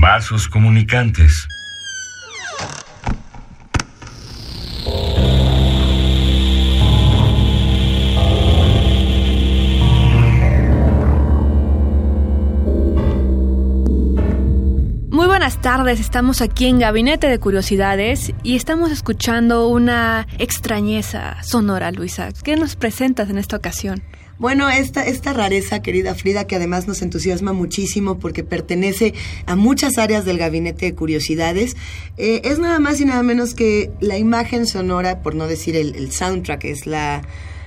Vasos comunicantes. Muy buenas tardes, estamos aquí en Gabinete de Curiosidades y estamos escuchando una extrañeza sonora, Luisa. ¿Qué nos presentas en esta ocasión? Bueno, esta, esta rareza, querida Frida, que además nos entusiasma muchísimo porque pertenece a muchas áreas del gabinete de curiosidades, eh, es nada más y nada menos que la imagen sonora, por no decir el, soundtrack, es la,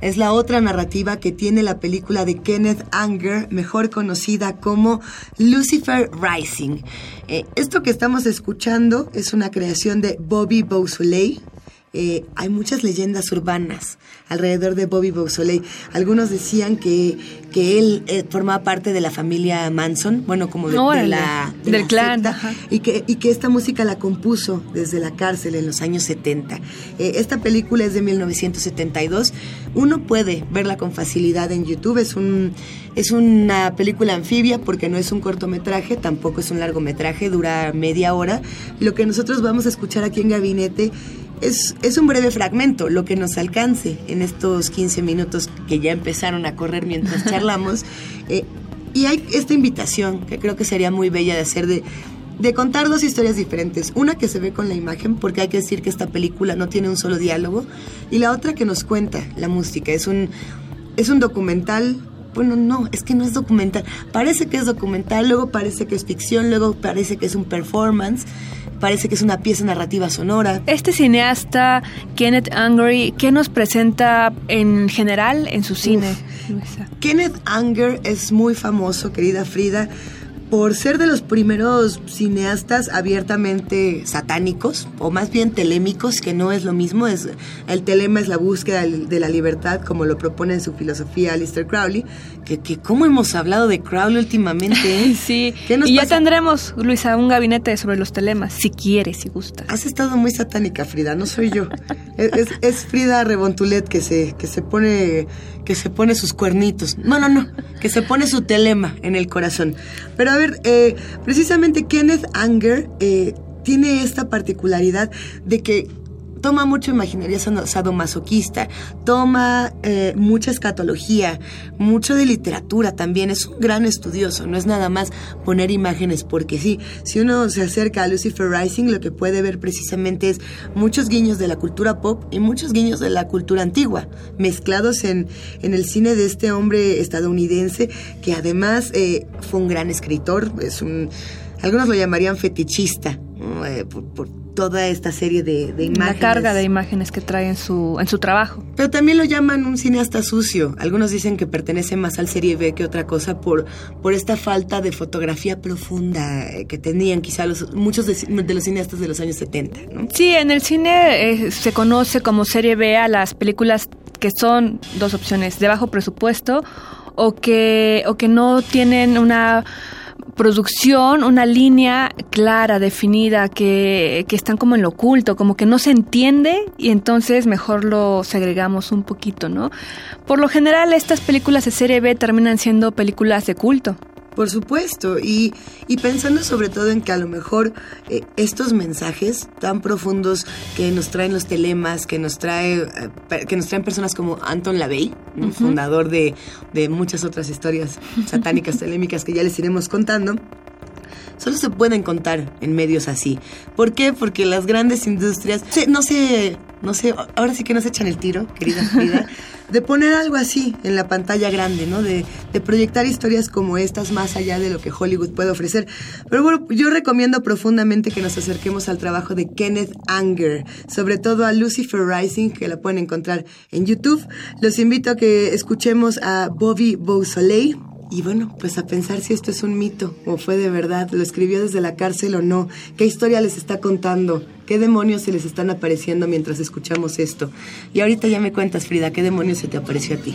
es la otra narrativa que tiene la película de Kenneth Anger, mejor conocida como Lucifer Rising. Eh, esto que estamos escuchando es una creación de Bobby Beausoleil, eh, hay muchas leyendas urbanas alrededor de Bobby Beausoleil. Algunos decían que, que él eh, formaba parte de la familia Manson, bueno, como de, de la, de del la clan, secta, y que, y que esta música la compuso desde la cárcel en los años 70. Eh, esta película es de 1972. Uno puede verla con facilidad en YouTube. Es, un, es una película anfibia porque no es un cortometraje, tampoco es un largometraje, dura media hora. Lo que nosotros vamos a escuchar aquí en Gabinete es, es, un breve fragmento, lo que nos alcance en estos 15 minutos que ya empezaron a correr mientras charlamos. Eh, y hay esta invitación que creo que sería muy bella de hacer de, de contar dos historias diferentes. Una que se ve con la imagen, porque hay que decir que esta película no tiene un solo diálogo, y la otra que nos cuenta la música. Es un, es un documental bueno, no, es que no es documental. Parece que es documental, luego parece que es ficción, luego parece que es un performance, parece que es una pieza narrativa sonora. Este cineasta, Kenneth Anger, ¿qué nos presenta en general en su cine? Kenneth Anger es muy famoso, querida Frida, por ser de los primeros cineastas abiertamente satánicos, o más bien telémicos, que no es lo mismo. Es, el telema es la búsqueda de la libertad, como lo propone en su filosofía Alistair Crowley. Que, que cómo hemos hablado de Crowley últimamente, ¿eh? sí, ¿Qué nos y ya tendremos, Luisa, un gabinete sobre los telemas, si quieres, si gusta. Has estado muy satánica, Frida, no soy yo. es, es, es Frida Rebontulet que se, que se pone que se pone sus cuernitos. No, no, no, que se pone su telema en el corazón. Pero a ver, eh, precisamente Kenneth Anger eh, tiene esta particularidad de que toma mucho imaginaria sadomasoquista, toma eh, mucha escatología, mucho de literatura también, es un gran estudioso, no es nada más poner imágenes porque sí. Si uno se acerca a Lucifer Rising, lo que puede ver precisamente es muchos guiños de la cultura pop y muchos guiños de la cultura antigua, mezclados en, en el cine de este hombre estadounidense que además eh, fue un gran escritor, es un, algunos lo llamarían fetichista, eh, por toda esta serie de, de, imágenes. La carga de imágenes que trae en su, en su trabajo. Pero también lo llaman un cineasta sucio. Algunos dicen que pertenece más al serie B que otra cosa por, por esta falta de fotografía profunda que tenían quizá los, muchos de, de los cineastas de los años 70. ¿no? Sí, en el cine eh, se conoce como serie B a las películas que son dos opciones, de bajo presupuesto o que, o que no tienen una producción, una línea clara, definida, que, que, están como en lo oculto, como que no se entiende y entonces mejor lo segregamos un poquito, ¿no? Por lo general estas películas de serie B terminan siendo películas de culto. Por supuesto, y, y, pensando sobre todo en que a lo mejor eh, estos mensajes tan profundos que nos traen los telemas, que nos trae, eh, que nos traen personas como Anton LaVey, ¿no? uh -huh. fundador de, de, muchas otras historias satánicas telémicas que ya les iremos contando, solo se pueden contar en medios así. ¿Por qué? Porque las grandes industrias no se no sé, ahora sí que nos echan el tiro, querida Frida, de poner algo así en la pantalla grande, ¿no? De, de, proyectar historias como estas más allá de lo que Hollywood puede ofrecer. Pero bueno, yo recomiendo profundamente que nos acerquemos al trabajo de Kenneth Anger, sobre todo a Lucifer Rising, que la pueden encontrar en YouTube. Los invito a que escuchemos a Bobby Beausoleil y bueno, pues a pensar si esto es un mito o fue de verdad, lo escribió desde la cárcel o no, qué historia les está contando, qué demonios se les están apareciendo mientras escuchamos esto. Y ahorita ya me cuentas, Frida, qué demonios se te apareció a ti.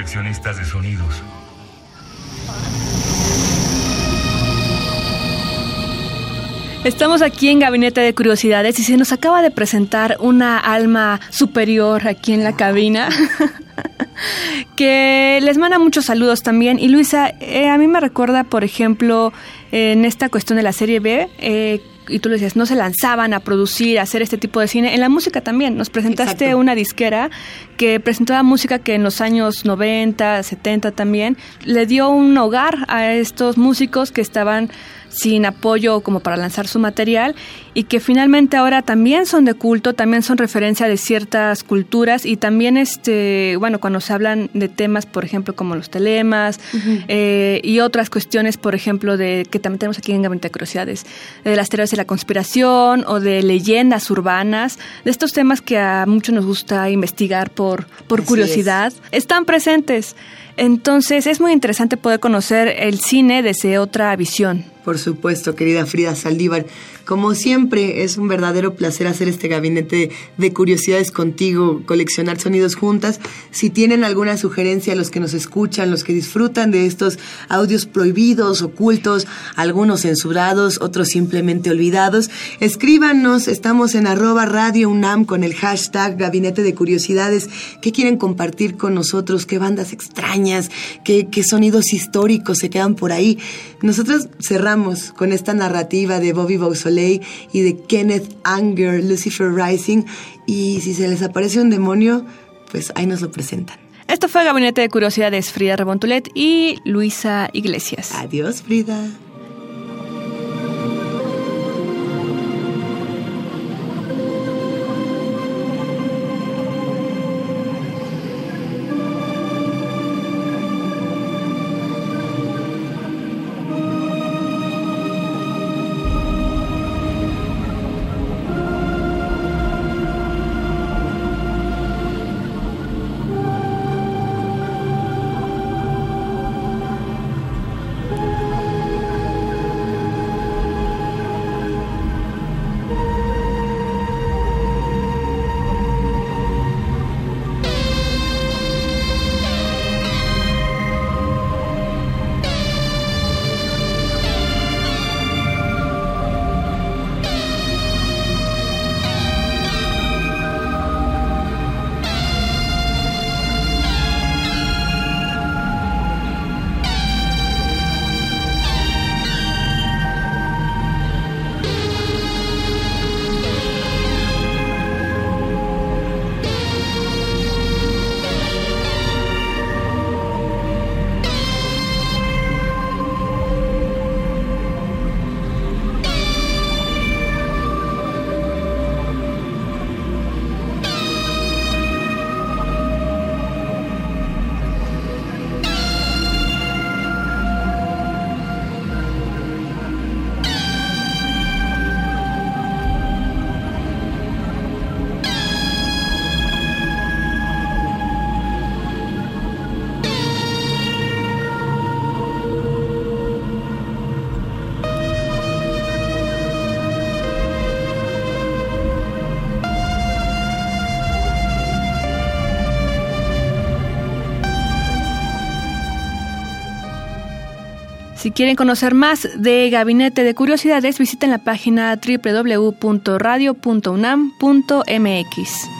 Coleccionistas de sonidos. Estamos aquí en Gabinete de Curiosidades y se nos acaba de presentar una alma superior aquí en la cabina. que les manda muchos saludos también. Y Luisa, eh, a mí me recuerda, por ejemplo, en esta cuestión de la serie B, eh, y tú lo decías, no se lanzaban a producir, a hacer este tipo de cine. En la música también, nos presentaste una disquera que presentaba música que en los años 90, 70 también, le dio un hogar a estos músicos que estaban sin apoyo como para lanzar su material y que finalmente ahora también son de culto, también son referencia de ciertas culturas y también este, bueno, cuando se hablan de temas, por ejemplo, como los telemas eh, y otras cuestiones, por ejemplo, de que también tenemos aquí en Gabinete de Curiosidades, de las teorías de la conspiración o de leyendas urbanas, de estos temas que a muchos nos gusta investigar por, por curiosidad, están presentes. Entonces es muy interesante poder conocer el cine desde otra visión. Por supuesto, querida Frida Saldívar. Como siempre, es un verdadero placer hacer este gabinete de curiosidades contigo, coleccionar sonidos juntas. Si tienen alguna sugerencia, los que nos escuchan, los que disfrutan de estos audios prohibidos, ocultos, algunos censurados, otros simplemente olvidados, escríbanos. Estamos en arroba Radio UNAM con el hashtag Gabinete de Curiosidades. ¿Qué quieren compartir con nosotros? ¿Qué bandas extrañas? ¿Qué, qué sonidos históricos se quedan por ahí? Nosotros cerramos con esta narrativa de Bobby Beausoleil y de Kenneth Anger, Lucifer Rising. Y si se les aparece un demonio, pues ahí nos lo presentan. Esto fue Gabinete de Curiosidades, Frida Rebontulet y Luisa Iglesias. Adiós, Frida. Si quieren conocer más de Gabinete de Curiosidades, visiten la página www.radio.unam.mx.